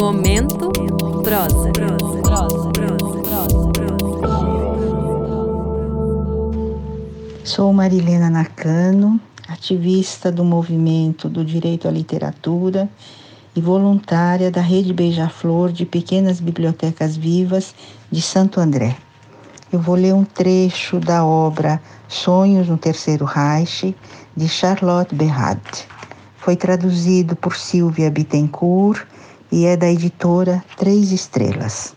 Momento prosa. Sou Marilena Nakano, ativista do movimento do direito à literatura e voluntária da Rede Beija-Flor de Pequenas Bibliotecas Vivas de Santo André. Eu vou ler um trecho da obra Sonhos no Terceiro Reich, de Charlotte Berrad. Foi traduzido por Silvia Bittencourt e é da editora Três Estrelas.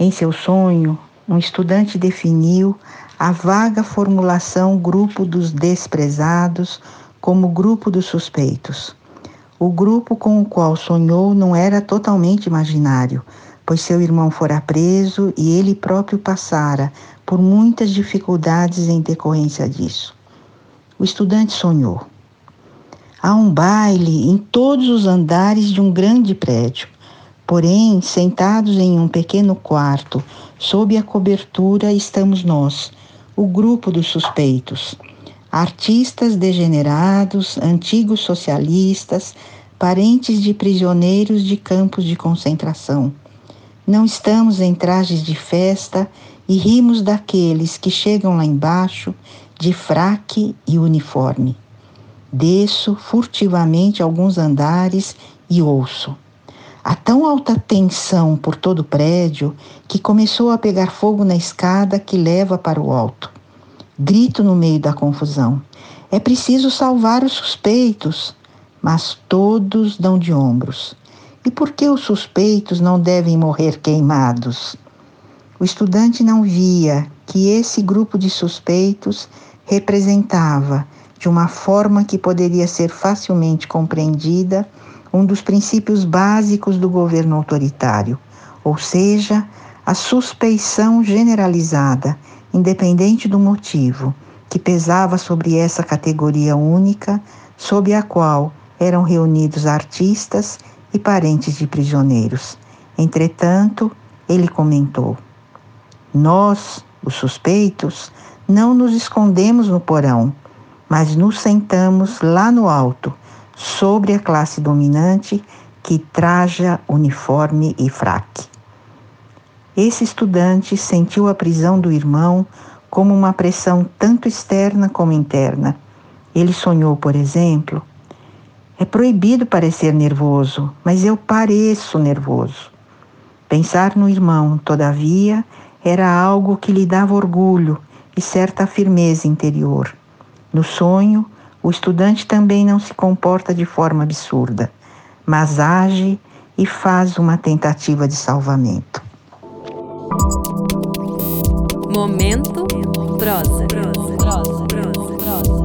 Em seu sonho, um estudante definiu a vaga formulação grupo dos desprezados como grupo dos suspeitos. O grupo com o qual sonhou não era totalmente imaginário, pois seu irmão fora preso e ele próprio passara por muitas dificuldades em decorrência disso. O estudante sonhou. Há um baile em todos os andares de um grande prédio. Porém, sentados em um pequeno quarto, sob a cobertura, estamos nós, o grupo dos suspeitos. Artistas degenerados, antigos socialistas, parentes de prisioneiros de campos de concentração. Não estamos em trajes de festa e rimos daqueles que chegam lá embaixo de fraque e uniforme. Desço furtivamente alguns andares e ouço. Há tão alta tensão por todo o prédio que começou a pegar fogo na escada que leva para o alto. Grito no meio da confusão. É preciso salvar os suspeitos, mas todos dão de ombros. E por que os suspeitos não devem morrer queimados? O estudante não via que esse grupo de suspeitos representava, de uma forma que poderia ser facilmente compreendida, um dos princípios básicos do governo autoritário, ou seja, a suspeição generalizada, independente do motivo, que pesava sobre essa categoria única, sob a qual eram reunidos artistas e parentes de prisioneiros. Entretanto, ele comentou: nós, os suspeitos, não nos escondemos no porão, mas nos sentamos lá no alto, sobre a classe dominante que traja uniforme e fraque. Esse estudante sentiu a prisão do irmão como uma pressão tanto externa como interna. Ele sonhou, por exemplo, é proibido parecer nervoso, mas eu pareço nervoso. Pensar no irmão, todavia, era algo que lhe dava orgulho e certa firmeza interior. No sonho, o estudante também não se comporta de forma absurda, mas age e faz uma tentativa de salvamento. Momento prosa. prosa. prosa. prosa.